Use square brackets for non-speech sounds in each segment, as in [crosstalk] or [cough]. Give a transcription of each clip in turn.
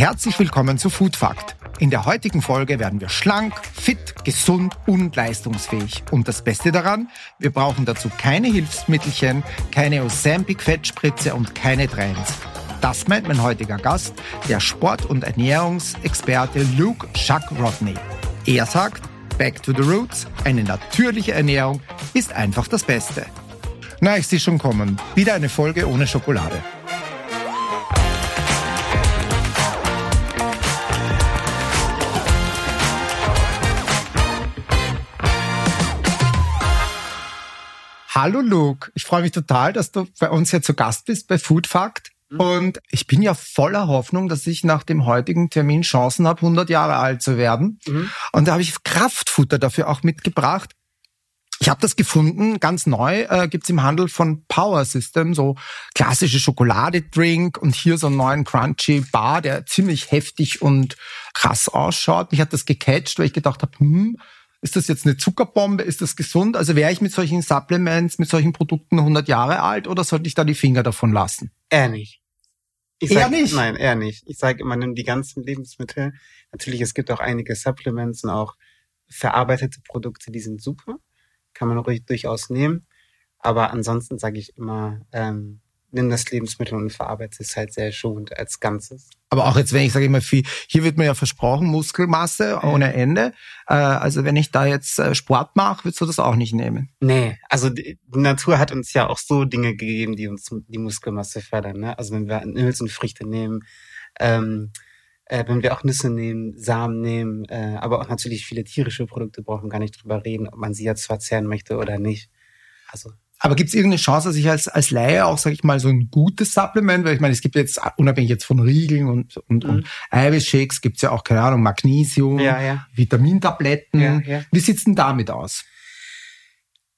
Herzlich willkommen zu Food Fact. In der heutigen Folge werden wir schlank, fit, gesund und leistungsfähig. Und das Beste daran, wir brauchen dazu keine Hilfsmittelchen, keine Ozempic-Fettspritze und keine Trends. Das meint mein heutiger Gast, der Sport- und Ernährungsexperte Luke Chuck Rodney. Er sagt, Back to the Roots, eine natürliche Ernährung ist einfach das Beste. Na, ich sehe schon kommen. Wieder eine Folge ohne Schokolade. Hallo Luke, ich freue mich total, dass du bei uns hier zu Gast bist bei Food Fact. Mhm. Und ich bin ja voller Hoffnung, dass ich nach dem heutigen Termin Chancen habe, 100 Jahre alt zu werden. Mhm. Und da habe ich Kraftfutter dafür auch mitgebracht. Ich habe das gefunden, ganz neu äh, gibt's im Handel von Power System, so klassische Schokoladedrink und hier so einen neuen Crunchy Bar, der ziemlich heftig und krass ausschaut. Mich hat das gecatcht, weil ich gedacht habe, hm, ist das jetzt eine Zuckerbombe? Ist das gesund? Also wäre ich mit solchen Supplements, mit solchen Produkten 100 Jahre alt oder sollte ich da die Finger davon lassen? Eher nicht. Ich eher nicht? Nein, eher nicht. Ich sage immer, nimm die ganzen Lebensmittel. Natürlich, es gibt auch einige Supplements und auch verarbeitete Produkte, die sind super. Kann man ruhig durchaus nehmen. Aber ansonsten sage ich immer, ähm, nimm das Lebensmittel und verarbeite es halt sehr schonend als Ganzes. Aber auch jetzt, wenn ich sage immer viel, hier wird mir ja versprochen, Muskelmasse ohne Ende. Äh, also wenn ich da jetzt äh, Sport mache, würdest du das auch nicht nehmen? Nee, also die Natur hat uns ja auch so Dinge gegeben, die uns die Muskelmasse fördern. Ne? Also wenn wir Hülsenfrüchte nehmen, ähm, äh, wenn wir auch Nüsse nehmen, Samen nehmen, äh, aber auch natürlich viele tierische Produkte brauchen wir gar nicht drüber reden, ob man sie jetzt verzehren möchte oder nicht. Also aber gibt es irgendeine Chance, dass ich als, als Laie auch, sage ich mal, so ein gutes Supplement, weil ich meine, es gibt jetzt, unabhängig jetzt von Riegeln und, und, mhm. und Eiweißshakes, gibt's ja auch, keine Ahnung, Magnesium, ja, ja. Vitamintabletten. Ja, ja. Wie sieht's denn damit aus?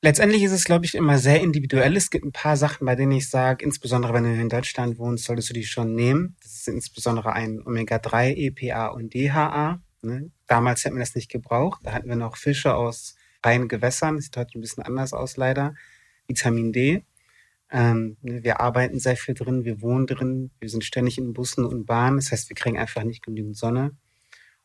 Letztendlich ist es, glaube ich, immer sehr individuell. Es gibt ein paar Sachen, bei denen ich sage, insbesondere wenn du in Deutschland wohnst, solltest du die schon nehmen. Das ist insbesondere ein Omega-3, EPA und DHA. Ne? Damals hätten wir das nicht gebraucht. Da hatten wir noch Fische aus reinen Gewässern. Das sieht heute ein bisschen anders aus, leider. Vitamin D. Ähm, ne, wir arbeiten sehr viel drin, wir wohnen drin, wir sind ständig in Bussen und Bahnen. Das heißt, wir kriegen einfach nicht genügend Sonne.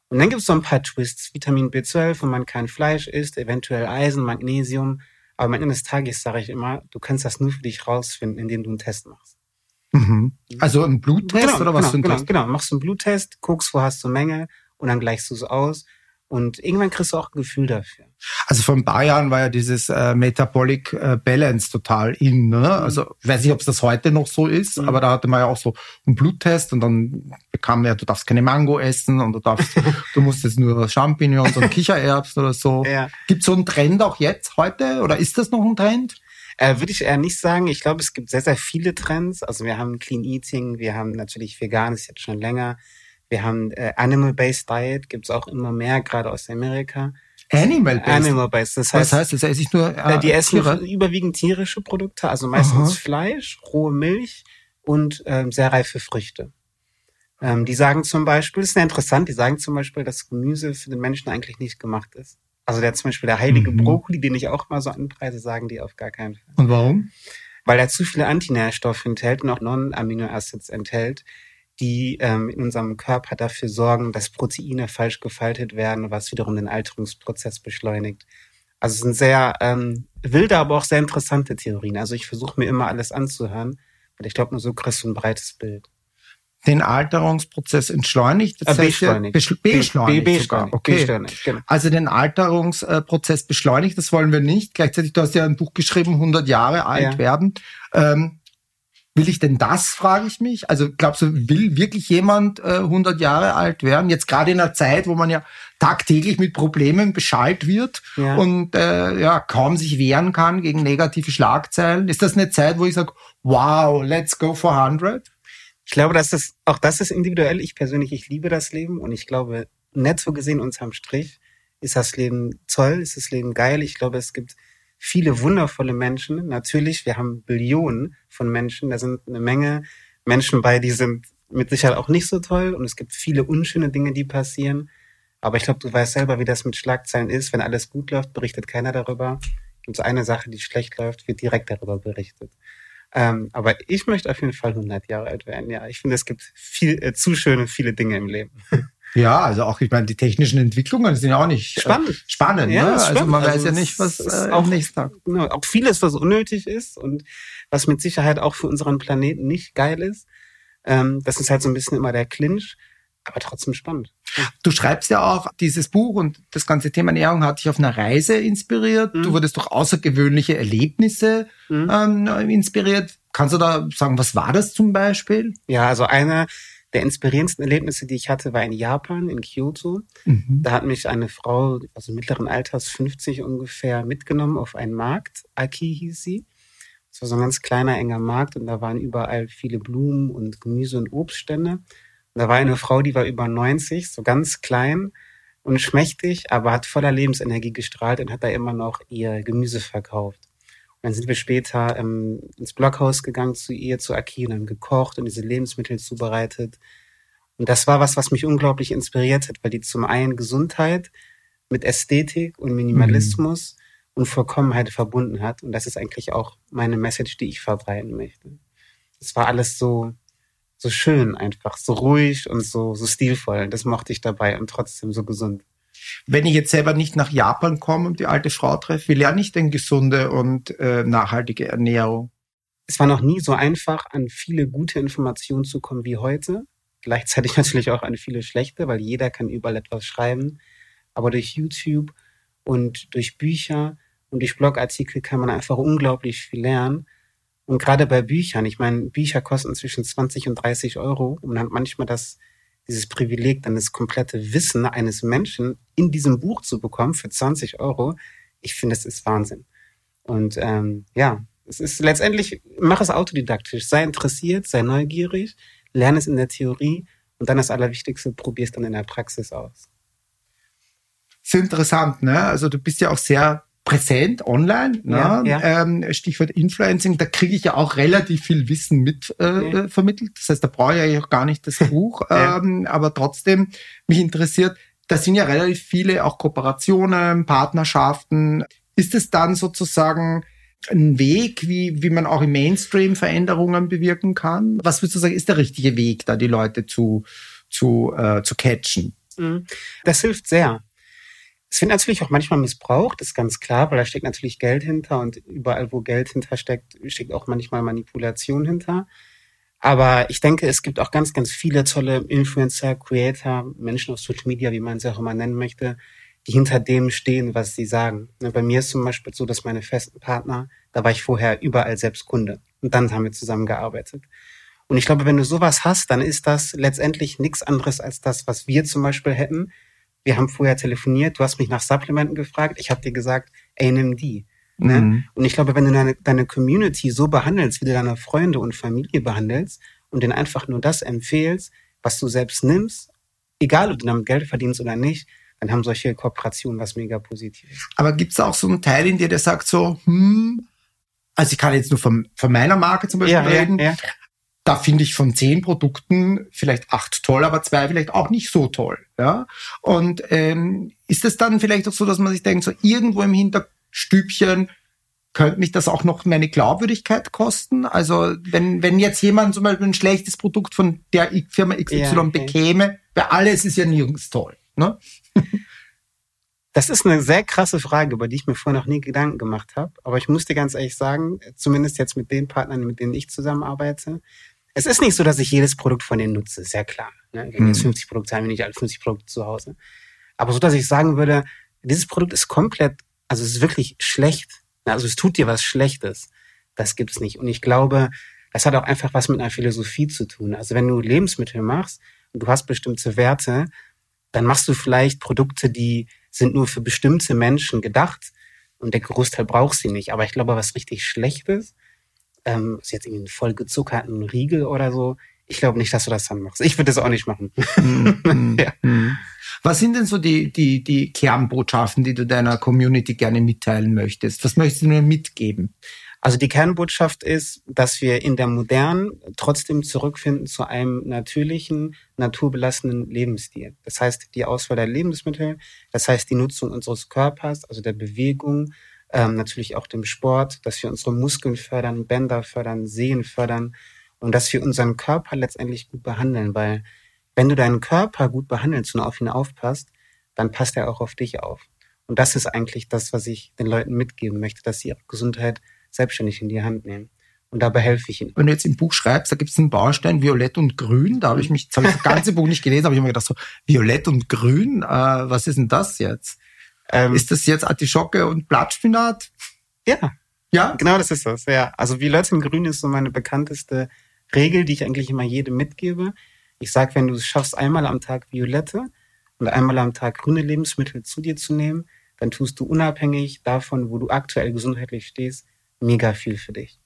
Und dann gibt es so ein paar Twists. Vitamin B12, wenn man kein Fleisch isst, eventuell Eisen, Magnesium. Aber am Ende des Tages sage ich immer, du kannst das nur für dich rausfinden, indem du einen Test machst. Mhm. Also ein Bluttest genau, oder was genau, für ein genau, Test? Genau, machst du einen Bluttest, guckst, wo hast du Menge und dann gleichst du es aus. Und irgendwann kriegst du auch ein Gefühl dafür. Also vor ein paar Jahren war ja dieses äh, Metabolic äh, Balance total in. Ne? Mhm. Also ich weiß nicht, ob es das heute noch so ist, mhm. aber da hatte man ja auch so einen Bluttest und dann bekam ja, du darfst keine Mango essen und du darfst, [laughs] du musst jetzt nur Champignons und Kichererbsen oder so. [laughs] Ja. Gibt so einen Trend auch jetzt heute oder ist das noch ein Trend? Äh, Würde ich eher nicht sagen. Ich glaube, es gibt sehr, sehr viele Trends. Also wir haben Clean Eating, wir haben natürlich Vegan, ist jetzt schon länger. Wir haben äh, Animal-Based Diet, gibt's auch immer mehr, gerade aus Amerika. Animal-Based? Animal-Based. Das heißt, Was heißt das? Esse ich nur äh, Die essen Tiere? überwiegend tierische Produkte, also meistens Aha. Fleisch, rohe Milch und ähm, sehr reife Früchte. Ähm, die sagen zum Beispiel, das ist sehr interessant, die sagen zum Beispiel, dass Gemüse für den Menschen eigentlich nicht gemacht ist. Also der zum Beispiel der heilige mhm. Brokkoli, den ich auch mal so anpreise, sagen die auf gar keinen Fall. Und warum? Weil er zu viele Antinährstoffe enthält und auch Non-Amino-Acids enthält, die ähm, in unserem Körper dafür sorgen, dass Proteine falsch gefaltet werden, was wiederum den Alterungsprozess beschleunigt. Also es sind sehr ähm, wilde, aber auch sehr interessante Theorien. Also ich versuche mir immer alles anzuhören, weil ich glaube, nur so kriegst du ein breites Bild. Den Alterungsprozess entschleunigt? Äh, beschleunigt. Beschleunigt, beschleunigt, beschleunigt sogar. Okay. Beschleunigt, genau. Also den Alterungsprozess beschleunigt, das wollen wir nicht. Gleichzeitig, du hast ja ein Buch geschrieben, 100 Jahre alt ja. werden. Ähm, Will ich denn das, frage ich mich. Also glaubst du, will wirklich jemand äh, 100 Jahre alt werden? Jetzt gerade in einer Zeit, wo man ja tagtäglich mit Problemen beschallt wird ja. und äh, ja kaum sich wehren kann gegen negative Schlagzeilen. Ist das eine Zeit, wo ich sage, wow, let's go for 100? Ich glaube, dass das, auch das ist individuell. Ich persönlich, ich liebe das Leben und ich glaube, netto gesehen unterm Strich ist das Leben toll, ist das Leben geil. Ich glaube, es gibt viele wundervolle Menschen. Natürlich, wir haben Billionen von Menschen. Da sind eine Menge Menschen bei, die sind mit Sicherheit auch nicht so toll. Und es gibt viele unschöne Dinge, die passieren. Aber ich glaube, du weißt selber, wie das mit Schlagzeilen ist. Wenn alles gut läuft, berichtet keiner darüber. Gibt es eine Sache, die schlecht läuft, wird direkt darüber berichtet. Ähm, aber ich möchte auf jeden Fall 100 Jahre alt werden. Ja, ich finde, es gibt viel äh, zu schöne, viele Dinge im Leben. [laughs] Ja, also auch, ich meine, die technischen Entwicklungen sind ja auch nicht äh, spannend. spannend, ja, ne? Also spannend. man weiß also ja nicht, was äh, auch, nächsten Tag. Genau, auch vieles, was unnötig ist und was mit Sicherheit auch für unseren Planeten nicht geil ist. Ähm, das ist halt so ein bisschen immer der Clinch, aber trotzdem spannend. Du schreibst ja auch dieses Buch und das ganze Thema Ernährung hat dich auf einer Reise inspiriert. Mhm. Du wurdest durch außergewöhnliche Erlebnisse mhm. ähm, inspiriert. Kannst du da sagen, was war das zum Beispiel? Ja, also eine der inspirierendsten Erlebnisse, die ich hatte, war in Japan, in Kyoto. Mhm. Da hat mich eine Frau, also mittleren Alters, 50 ungefähr, mitgenommen auf einen Markt. Aki hieß sie. Es war so ein ganz kleiner, enger Markt und da waren überall viele Blumen und Gemüse und Obststände. Und da war eine Frau, die war über 90, so ganz klein und schmächtig, aber hat voller Lebensenergie gestrahlt und hat da immer noch ihr Gemüse verkauft. Dann sind wir später ähm, ins Blockhaus gegangen zu ihr, zu Aki, und haben gekocht und diese Lebensmittel zubereitet. Und das war was, was mich unglaublich inspiriert hat, weil die zum einen Gesundheit mit Ästhetik und Minimalismus mhm. und Vollkommenheit verbunden hat. Und das ist eigentlich auch meine Message, die ich verbreiten möchte. Es war alles so, so schön einfach, so ruhig und so, so stilvoll. Das mochte ich dabei und trotzdem so gesund. Wenn ich jetzt selber nicht nach Japan komme und die alte Frau treffe, wie lerne ich denn gesunde und äh, nachhaltige Ernährung? Es war noch nie so einfach, an viele gute Informationen zu kommen wie heute. Gleichzeitig [laughs] natürlich auch an viele schlechte, weil jeder kann überall etwas schreiben. Aber durch YouTube und durch Bücher und durch Blogartikel kann man einfach unglaublich viel lernen. Und gerade bei Büchern, ich meine, Bücher kosten zwischen 20 und 30 Euro und man hat manchmal das dieses Privileg, dann das komplette Wissen eines Menschen in diesem Buch zu bekommen für 20 Euro, ich finde, es ist Wahnsinn. Und ähm, ja, es ist letztendlich, mach es autodidaktisch, sei interessiert, sei neugierig, lerne es in der Theorie und dann das Allerwichtigste, probier es dann in der Praxis aus. Sehr interessant, ne? Also du bist ja auch sehr präsent online, ja, ne? ja. Ähm, Stichwort Influencing, da kriege ich ja auch relativ viel Wissen mit äh, ja. vermittelt. Das heißt, da brauche ich ja auch gar nicht das Buch, [laughs] ähm, aber trotzdem mich interessiert, da sind ja relativ viele auch Kooperationen, Partnerschaften. Ist es dann sozusagen ein Weg, wie, wie man auch im Mainstream Veränderungen bewirken kann? Was würdest du sagen, ist der richtige Weg, da die Leute zu, zu, äh, zu catchen? Mhm. Das hilft sehr. Es wird natürlich auch manchmal missbraucht, ist ganz klar, weil da steckt natürlich Geld hinter und überall, wo Geld hintersteckt, steckt auch manchmal Manipulation hinter. Aber ich denke, es gibt auch ganz, ganz viele tolle Influencer, Creator, Menschen auf Social Media, wie man sie auch immer nennen möchte, die hinter dem stehen, was sie sagen. Ne, bei mir ist zum Beispiel so, dass meine festen Partner, da war ich vorher überall selbst Kunde. Und dann haben wir zusammengearbeitet. Und ich glaube, wenn du sowas hast, dann ist das letztendlich nichts anderes als das, was wir zum Beispiel hätten, wir haben vorher telefoniert, du hast mich nach Supplementen gefragt, ich habe dir gesagt, ey, nimm die. Ne? Mhm. Und ich glaube, wenn du deine, deine Community so behandelst, wie du deine Freunde und Familie behandelst und denen einfach nur das empfehlst, was du selbst nimmst, egal ob du damit Geld verdienst oder nicht, dann haben solche Kooperationen was mega Positives. Aber gibt es auch so einen Teil in dir, der sagt so, hm, also ich kann jetzt nur von, von meiner Marke zum Beispiel ja, reden, ja, ja da finde ich von zehn Produkten vielleicht acht toll, aber zwei vielleicht auch nicht so toll. Ja? Und ähm, ist es dann vielleicht auch so, dass man sich denkt, so irgendwo im Hinterstübchen könnte mich das auch noch meine Glaubwürdigkeit kosten? Also wenn, wenn jetzt jemand zum Beispiel ein schlechtes Produkt von der Firma XY ja, okay. bekäme, bei alles ist ja nirgends toll. Ne? [laughs] Das ist eine sehr krasse Frage, über die ich mir vorher noch nie Gedanken gemacht habe. Aber ich muss dir ganz ehrlich sagen, zumindest jetzt mit den Partnern, mit denen ich zusammenarbeite, es ist nicht so, dass ich jedes Produkt von denen nutze, ist ja klar. Ne? Wenn jetzt 50 Produkte haben wir nicht alle 50 Produkte zu Hause. Aber so, dass ich sagen würde, dieses Produkt ist komplett, also es ist wirklich schlecht. Ne? Also es tut dir was Schlechtes. Das gibt's nicht. Und ich glaube, das hat auch einfach was mit einer Philosophie zu tun. Also wenn du Lebensmittel machst und du hast bestimmte Werte, dann machst du vielleicht Produkte, die sind nur für bestimmte Menschen gedacht und der Großteil braucht sie nicht. Aber ich glaube, was richtig Schlechtes ähm, ist jetzt irgendwie einen voll gezuckerten Riegel oder so. Ich glaube nicht, dass du das dann machst. Ich würde das auch nicht machen. Mm, [laughs] ja. mm. Was sind denn so die, die, die Kernbotschaften, die du deiner Community gerne mitteilen möchtest? Was möchtest du mir mitgeben? Also die Kernbotschaft ist, dass wir in der modernen trotzdem zurückfinden zu einem natürlichen, naturbelassenen Lebensstil. Das heißt, die Auswahl der Lebensmittel, das heißt die Nutzung unseres Körpers, also der Bewegung, ähm, natürlich auch dem Sport, dass wir unsere Muskeln fördern, Bänder fördern, Sehen fördern und dass wir unseren Körper letztendlich gut behandeln, weil wenn du deinen Körper gut behandelst und auf ihn aufpasst, dann passt er auch auf dich auf. Und das ist eigentlich das, was ich den Leuten mitgeben möchte, dass sie ihre Gesundheit selbstständig in die Hand nehmen. Und dabei helfe ich ihnen. Wenn du jetzt im Buch schreibst, da gibt es einen Baustein Violett und Grün. Da habe ich mich, das habe ich das ganze Buch nicht gelesen, aber ich habe mir gedacht so, Violett und Grün, äh, was ist denn das jetzt? Ähm, ist das jetzt Artischocke und Blattspinat? Ja. Ja? Genau, das ist das, ja. Also Violett und Grün ist so meine bekannteste Regel, die ich eigentlich immer jedem mitgebe. Ich sage, wenn du es schaffst, einmal am Tag Violette und einmal am Tag grüne Lebensmittel zu dir zu nehmen, dann tust du unabhängig davon, wo du aktuell gesundheitlich stehst, mega viel für dich.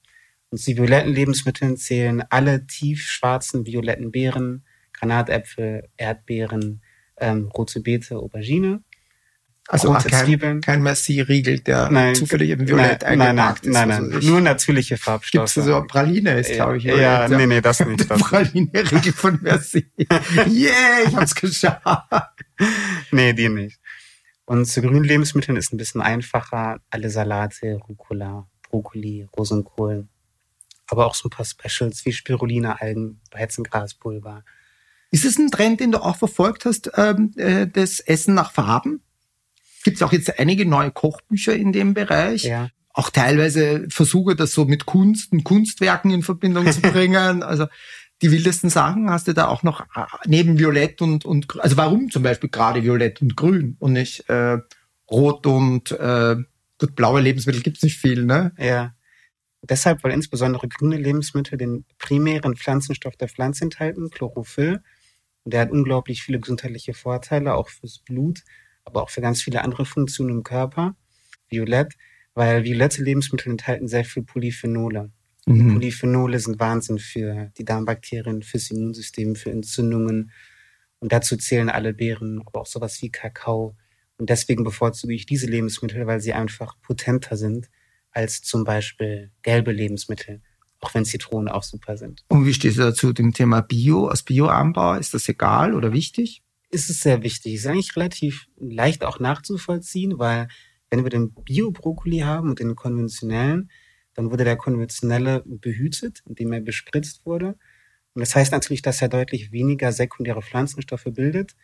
Und die violetten Lebensmittel zählen alle tief schwarzen violetten Beeren, Granatäpfel, Erdbeeren, ähm, rote Beete, Aubergine. Also ach, kein, kein Messi-Riegel, der nein, zufällig im Violett nein, eingepackt nein, nein, ist. Nein, nein, nur natürliche Farbstoffe. Gibt's so Praline ist, glaube ich. Ja, nee, nee, das nicht. [laughs] Praline-Riegel von Messi. [laughs] yeah, ich hab's geschafft. nee, die nicht. Und zu grünen Lebensmitteln ist ein bisschen einfacher. Alle Salate, Rucola, Brokkoli, Rosenkohl, aber auch so ein paar Specials wie Spirulina-Algen, Weizengraspulver. Ist es ein Trend, den du auch verfolgt hast, ähm, äh, das Essen nach Farben? Gibt es auch jetzt einige neue Kochbücher in dem Bereich? Ja. Auch teilweise Versuche, das so mit Kunst und Kunstwerken in Verbindung zu [laughs] bringen. also die wildesten Sachen hast du da auch noch äh, neben Violett und, und also warum zum Beispiel gerade Violett und Grün und nicht äh, Rot und äh, gut, blaue Lebensmittel gibt's nicht viel, ne? Ja. Deshalb, weil insbesondere grüne Lebensmittel den primären Pflanzenstoff der Pflanze enthalten, Chlorophyll. Und der hat unglaublich viele gesundheitliche Vorteile, auch fürs Blut, aber auch für ganz viele andere Funktionen im Körper. Violett, weil violette Lebensmittel enthalten sehr viel Polyphenole. Mhm. Polyphenole sind Wahnsinn für die Darmbakterien, fürs Immunsystem, für Entzündungen. Und dazu zählen alle Beeren, aber auch sowas wie Kakao. Und deswegen bevorzuge ich diese Lebensmittel, weil sie einfach potenter sind als zum Beispiel gelbe Lebensmittel, auch wenn Zitronen auch super sind. Und wie stehst du dazu dem Thema Bio, aus Bioanbau? Ist das egal oder wichtig? Ist es sehr wichtig. Ist eigentlich relativ leicht auch nachzuvollziehen, weil wenn wir den Bio-Brokkoli haben und den konventionellen, dann wurde der konventionelle behütet, indem er bespritzt wurde. Und das heißt natürlich, dass er deutlich weniger sekundäre Pflanzenstoffe bildet,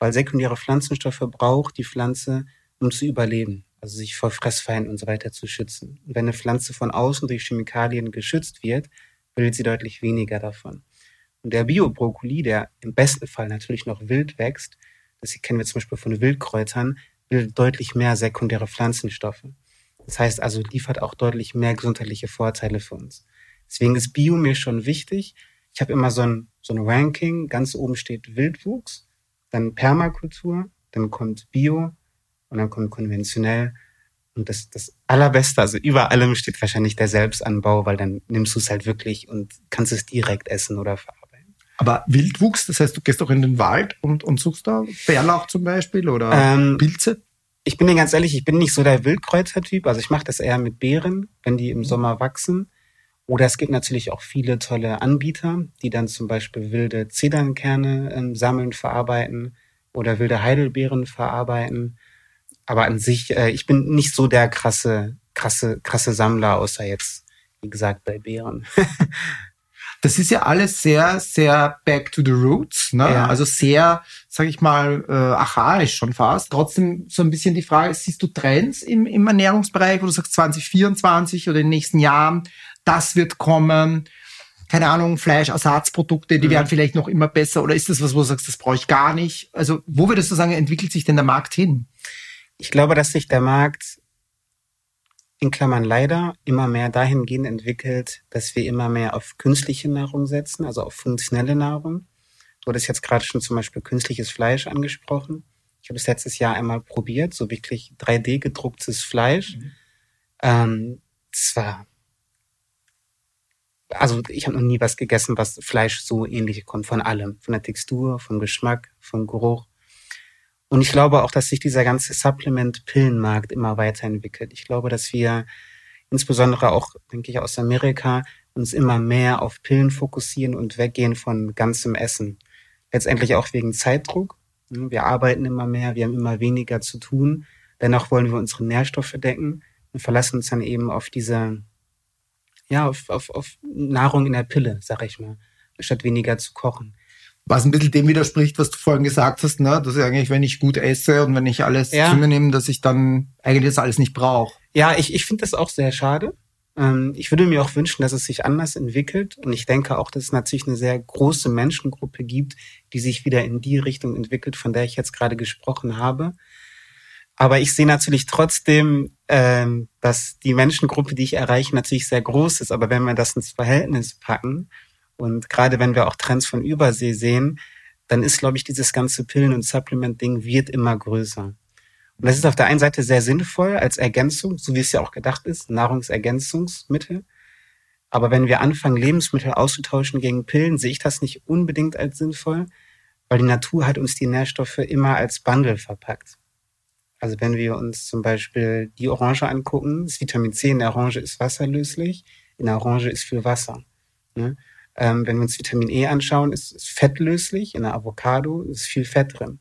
weil sekundäre Pflanzenstoffe braucht die Pflanze, um zu überleben also sich vor Fressfeinden und so weiter zu schützen. Und wenn eine Pflanze von außen durch Chemikalien geschützt wird, bildet sie deutlich weniger davon. Und der Bio-Brokkoli, der im besten Fall natürlich noch wild wächst, das kennen wir zum Beispiel von Wildkräutern, bildet deutlich mehr sekundäre Pflanzenstoffe. Das heißt also, liefert auch deutlich mehr gesundheitliche Vorteile für uns. Deswegen ist Bio mir schon wichtig. Ich habe immer so ein, so ein Ranking. Ganz oben steht Wildwuchs, dann Permakultur, dann kommt Bio, und dann kommt konventionell. Und das, das Allerbeste, also über allem steht wahrscheinlich der Selbstanbau, weil dann nimmst du es halt wirklich und kannst es direkt essen oder verarbeiten. Aber Wildwuchs, das heißt, du gehst doch in den Wald und, und suchst da Bärlauch zum Beispiel oder ähm, Pilze? Ich bin dir ganz ehrlich, ich bin nicht so der Wildkräuter-Typ. Also ich mache das eher mit Beeren, wenn die im mhm. Sommer wachsen. Oder es gibt natürlich auch viele tolle Anbieter, die dann zum Beispiel wilde Zedernkerne ähm, sammeln, verarbeiten oder wilde Heidelbeeren verarbeiten. Aber an sich, äh, ich bin nicht so der krasse, krasse, krasse Sammler, außer jetzt, wie gesagt, bei Bären. [laughs] das ist ja alles sehr, sehr back to the roots, ne? Ja. Also sehr, sag ich mal, äh, archaisch schon fast. Trotzdem so ein bisschen die Frage, siehst du Trends im, im Ernährungsbereich, wo du sagst 2024 oder in den nächsten Jahren, das wird kommen? keine Ahnung, Fleischersatzprodukte, die mhm. werden vielleicht noch immer besser oder ist das was, wo du sagst, das brauche ich gar nicht? Also wo würdest du sagen, entwickelt sich denn der Markt hin? Ich glaube, dass sich der Markt leider immer mehr dahingehend entwickelt, dass wir immer mehr auf künstliche Nahrung setzen, also auf funktionelle Nahrung. Du hattest jetzt gerade schon zum Beispiel künstliches Fleisch angesprochen. Ich habe es letztes Jahr einmal probiert, so wirklich 3D gedrucktes Fleisch. Mhm. Ähm, zwar, also ich habe noch nie was gegessen, was Fleisch so ähnlich kommt, von allem, von der Textur, vom Geschmack, vom Geruch. Und ich glaube auch, dass sich dieser ganze Supplement-Pillenmarkt immer weiterentwickelt. Ich glaube, dass wir insbesondere auch, denke ich, aus Amerika uns immer mehr auf Pillen fokussieren und weggehen von ganzem Essen. Letztendlich auch wegen Zeitdruck. Wir arbeiten immer mehr, wir haben immer weniger zu tun. Dennoch wollen wir unsere Nährstoffe decken. und verlassen uns dann eben auf diese, ja, auf, auf, auf Nahrung in der Pille, sag ich mal, statt weniger zu kochen. Was ein bisschen dem widerspricht, was du vorhin gesagt hast, ne? dass ich eigentlich, wenn ich gut esse und wenn ich alles ja. zu mir nehme, dass ich dann eigentlich das alles nicht brauche. Ja, ich, ich finde das auch sehr schade. Ähm, ich würde mir auch wünschen, dass es sich anders entwickelt. Und ich denke auch, dass es natürlich eine sehr große Menschengruppe gibt, die sich wieder in die Richtung entwickelt, von der ich jetzt gerade gesprochen habe. Aber ich sehe natürlich trotzdem, ähm, dass die Menschengruppe, die ich erreiche, natürlich sehr groß ist. Aber wenn wir das ins Verhältnis packen und gerade wenn wir auch Trends von Übersee sehen, dann ist, glaube ich, dieses ganze Pillen- und Supplement-Ding wird immer größer. Und das ist auf der einen Seite sehr sinnvoll als Ergänzung, so wie es ja auch gedacht ist, Nahrungsergänzungsmittel. Aber wenn wir anfangen, Lebensmittel auszutauschen gegen Pillen, sehe ich das nicht unbedingt als sinnvoll, weil die Natur hat uns die Nährstoffe immer als Bundle verpackt. Also wenn wir uns zum Beispiel die Orange angucken, das Vitamin C in der Orange ist wasserlöslich, in der Orange ist viel Wasser. Ne? Ähm, wenn wir uns Vitamin E anschauen, ist es fettlöslich, in der Avocado ist viel Fett drin.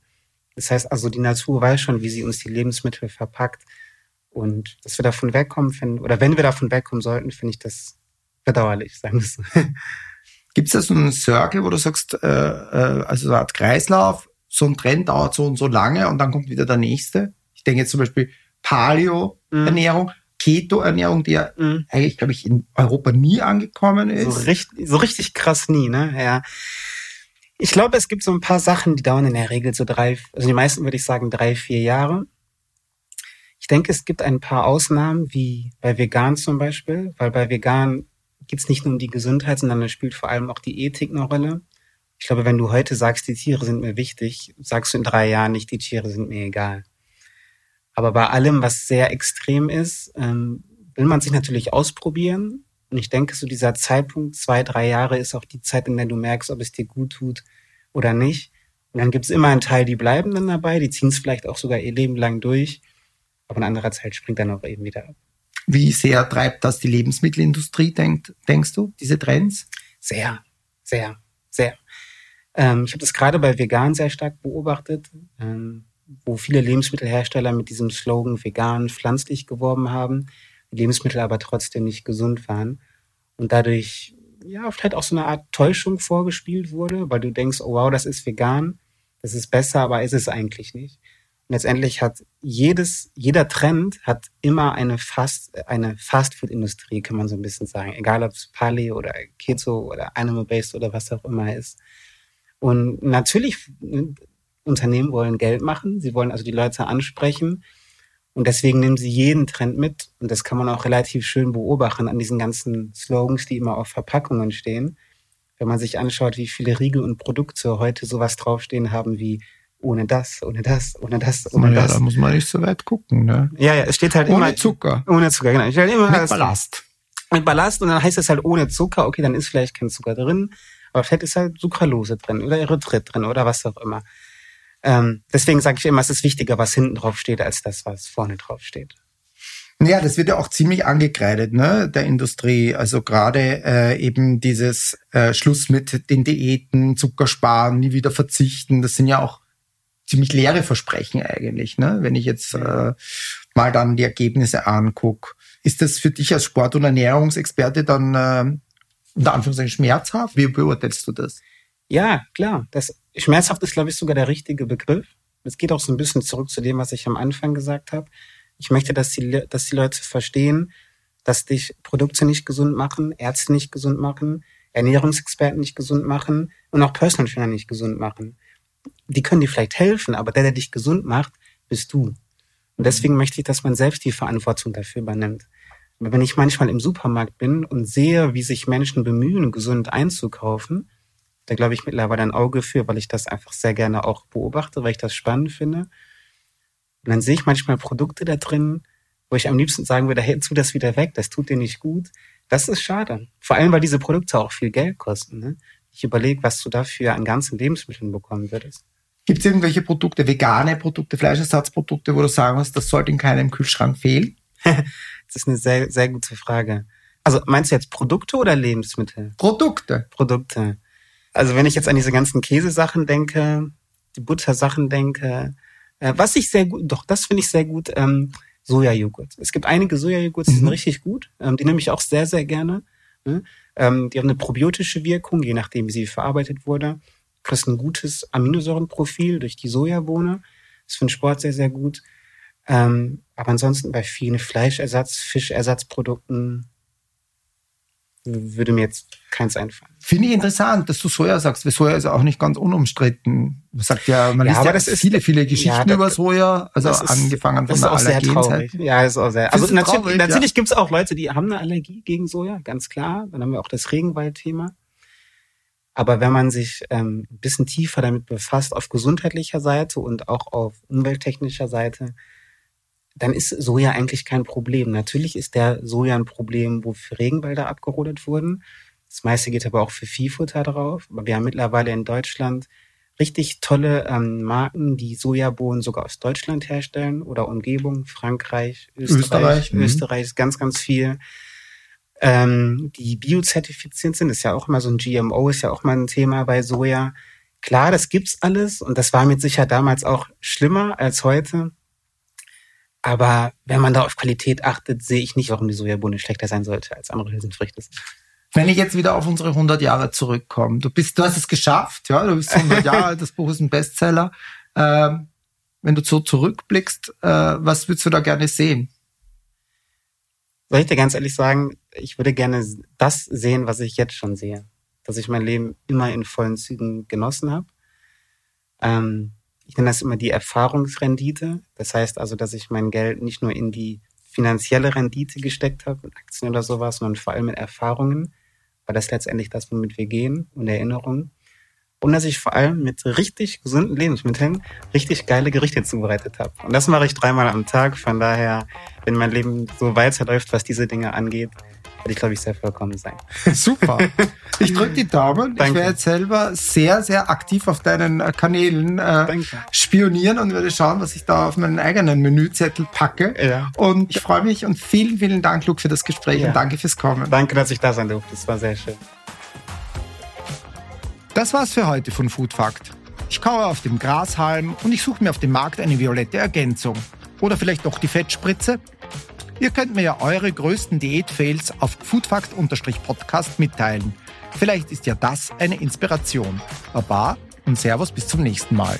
Das heißt also, die Natur weiß schon, wie sie uns die Lebensmittel verpackt. Und dass wir davon wegkommen, find, oder wenn wir davon wegkommen sollten, finde ich das bedauerlich, sagen wir so. [laughs] Gibt es da so einen Circle, wo du sagst, äh, äh, also so eine Art Kreislauf, so ein Trend dauert so und so lange und dann kommt wieder der nächste? Ich denke jetzt zum Beispiel Paleo-Ernährung, mhm. Keto-Ernährung, die ja mhm. eigentlich, glaube ich, in Europa nie angekommen ist. So richtig, so richtig krass nie, ne? Ja. Ich glaube, es gibt so ein paar Sachen, die dauern in der Regel so drei, also die meisten würde ich sagen drei, vier Jahre. Ich denke, es gibt ein paar Ausnahmen, wie bei Vegan zum Beispiel, weil bei Vegan geht es nicht nur um die Gesundheit, sondern da spielt vor allem auch die Ethik eine Rolle. Ich glaube, wenn du heute sagst, die Tiere sind mir wichtig, sagst du in drei Jahren nicht, die Tiere sind mir egal. Aber bei allem, was sehr extrem ist, ähm, will man sich natürlich ausprobieren und ich denke, so dieser Zeitpunkt, zwei, drei Jahre, ist auch die Zeit, in der du merkst, ob es dir gut tut oder nicht. Und dann gibt es immer einen Teil, die bleiben dann dabei, die ziehen es vielleicht auch sogar ihr Leben lang durch, aber ein anderer Teil springt dann auch eben wieder ab. Wie sehr treibt das die Lebensmittelindustrie, denkt, denkst du, diese Trends? Sehr, sehr, sehr. Ähm, ich habe das gerade bei Vegan sehr stark beobachtet, ähm, wo viele Lebensmittelhersteller mit diesem Slogan vegan, pflanzlich geworben haben. Lebensmittel aber trotzdem nicht gesund waren und dadurch ja vielleicht auch so eine Art Täuschung vorgespielt wurde, weil du denkst, oh wow, das ist vegan, das ist besser, aber ist es eigentlich nicht. Und letztendlich hat jedes, jeder Trend hat immer eine Fast, eine Fastfood-Industrie, kann man so ein bisschen sagen. Egal ob es Paleo oder Keto oder Animal-Based oder was auch immer ist. Und natürlich, Unternehmen wollen Geld machen. Sie wollen also die Leute ansprechen. Und deswegen nehmen sie jeden Trend mit. Und das kann man auch relativ schön beobachten an diesen ganzen Slogans, die immer auf Verpackungen stehen. Wenn man sich anschaut, wie viele Riegel und Produkte heute sowas draufstehen haben wie ohne das, ohne das, ohne das, ohne naja, das. da muss man nicht so weit gucken, ne? Ja, ja, es steht halt ohne immer. Ohne Zucker. Ohne Zucker, genau. Steht immer mit Ballast. Mit Ballast und dann heißt es halt ohne Zucker. Okay, dann ist vielleicht kein Zucker drin, aber vielleicht ist halt Sucralose drin oder Erythrit drin oder was auch immer. Ähm, deswegen sage ich immer, es ist wichtiger, was hinten drauf steht, als das, was vorne drauf steht. Ja, das wird ja auch ziemlich angekreidet, ne, der Industrie. Also gerade äh, eben dieses äh, Schluss mit den Diäten, Zucker sparen, nie wieder verzichten. Das sind ja auch ziemlich leere Versprechen eigentlich, ne? Wenn ich jetzt äh, mal dann die Ergebnisse anguck. Ist das für dich als Sport- und Ernährungsexperte dann äh, unter Anführungszeichen schmerzhaft? Wie beurteilst du das? Ja, klar. Das schmerzhaft ist, glaube ich, sogar der richtige Begriff. Es geht auch so ein bisschen zurück zu dem, was ich am Anfang gesagt habe. Ich möchte, dass die, dass die Leute verstehen, dass dich Produkte nicht gesund machen, Ärzte nicht gesund machen, Ernährungsexperten nicht gesund machen und auch Personal Trainer nicht gesund machen. Die können dir vielleicht helfen, aber der, der dich gesund macht, bist du. Und deswegen möchte ich, dass man selbst die Verantwortung dafür übernimmt. Aber wenn ich manchmal im Supermarkt bin und sehe, wie sich Menschen bemühen, gesund einzukaufen, da glaube ich mittlerweile ein Auge für, weil ich das einfach sehr gerne auch beobachte, weil ich das spannend finde. Und dann sehe ich manchmal Produkte da drin, wo ich am liebsten sagen würde, hey, tu das wieder weg, das tut dir nicht gut. Das ist schade. Vor allem, weil diese Produkte auch viel Geld kosten. Ne? Ich überlege, was du dafür an ganzen Lebensmitteln bekommen würdest. Gibt es irgendwelche Produkte, vegane Produkte, Fleischersatzprodukte, wo du sagen musst, das sollte in keinem Kühlschrank fehlen? [laughs] das ist eine sehr, sehr gute Frage. Also meinst du jetzt Produkte oder Lebensmittel? Produkte. Produkte. Also wenn ich jetzt an diese ganzen Käsesachen denke, die Buttersachen denke, äh, was ich sehr gut, doch, das finde ich sehr gut, ähm, Sojajoghurt. Es gibt einige Sojajoghurts, die mhm. sind richtig gut. Ähm, die nehme ich auch sehr, sehr gerne. Ne? Ähm, die haben eine probiotische Wirkung, je nachdem, wie sie verarbeitet wurde. Du kriegst ein gutes Aminosäurenprofil durch die Sojabohne. Das ist für den Sport sehr, sehr gut. Ähm, aber ansonsten bei vielen Fleischersatz, Fischersatzprodukten würde mir jetzt keins einfallen. Finde ich interessant, dass du Soja sagst, weil Soja ist auch nicht ganz unumstritten. Man sagt ja, man ja, liest ja das viele, viele Geschichten ja, über Soja, also ist, angefangen von der Allergienzeit. Ja, ist auch sehr. Also natürlich, traurig, natürlich ja. gibt es auch Leute, die haben eine Allergie gegen Soja, ganz klar. Dann haben wir auch das Regenwald-Thema. Aber wenn man sich ähm, ein bisschen tiefer damit befasst, auf gesundheitlicher Seite und auch auf umwelttechnischer Seite, dann ist Soja eigentlich kein Problem. Natürlich ist der Soja ein Problem, wo Regenwälder abgerodet wurden. Das meiste geht aber auch für Viehfutter drauf. Aber wir haben mittlerweile in Deutschland richtig tolle ähm, Marken, die Sojabohnen sogar aus Deutschland herstellen oder Umgebung, Frankreich, Österreich, Österreich, mhm. Österreich ist ganz, ganz viel. Ähm, die biozertifiziert sind, ist ja auch immer so ein GMO, ist ja auch mal ein Thema bei Soja. Klar, das gibt's alles und das war mit Sicherheit damals auch schlimmer als heute. Aber wenn man da auf Qualität achtet, sehe ich nicht, warum die Sojabohne schlechter sein sollte als andere Hülsenfrüchte. Wenn ich jetzt wieder auf unsere 100 Jahre zurückkomme, du bist, du hast es geschafft, ja, du bist 100 Jahre alt, das Buch ist ein Bestseller. Ähm, wenn du so zurückblickst, äh, was würdest du da gerne sehen? Soll ich dir ganz ehrlich sagen, ich würde gerne das sehen, was ich jetzt schon sehe. Dass ich mein Leben immer in vollen Zügen genossen habe. Ähm, ich nenne das immer die Erfahrungsrendite. Das heißt also, dass ich mein Geld nicht nur in die finanzielle Rendite gesteckt habe, in Aktien oder sowas, sondern vor allem in Erfahrungen, weil das letztendlich das, womit wir gehen und Erinnerungen. Und dass ich vor allem mit richtig gesunden Lebensmitteln richtig geile Gerichte zubereitet habe. Und das mache ich dreimal am Tag. Von daher, wenn mein Leben so weiterläuft, was diese Dinge angeht, werde ich, glaube ich, sehr vollkommen sein. [laughs] Super. Ich drücke die Daumen. Danke. Ich werde jetzt selber sehr, sehr aktiv auf deinen äh, Kanälen äh, spionieren und werde schauen, was ich da auf meinen eigenen Menüzettel packe. Ja. Und ich freue mich und vielen, vielen Dank, Luke, für das Gespräch ja. und danke fürs Kommen. Danke, dass ich da sein durfte. Das war sehr schön. Das war's für heute von Food Fact. Ich kaue auf dem Grashalm und ich suche mir auf dem Markt eine violette Ergänzung. Oder vielleicht doch die Fettspritze? Ihr könnt mir ja eure größten Diät-Fails auf foodfakt-podcast mitteilen. Vielleicht ist ja das eine Inspiration. Baba und Servus bis zum nächsten Mal.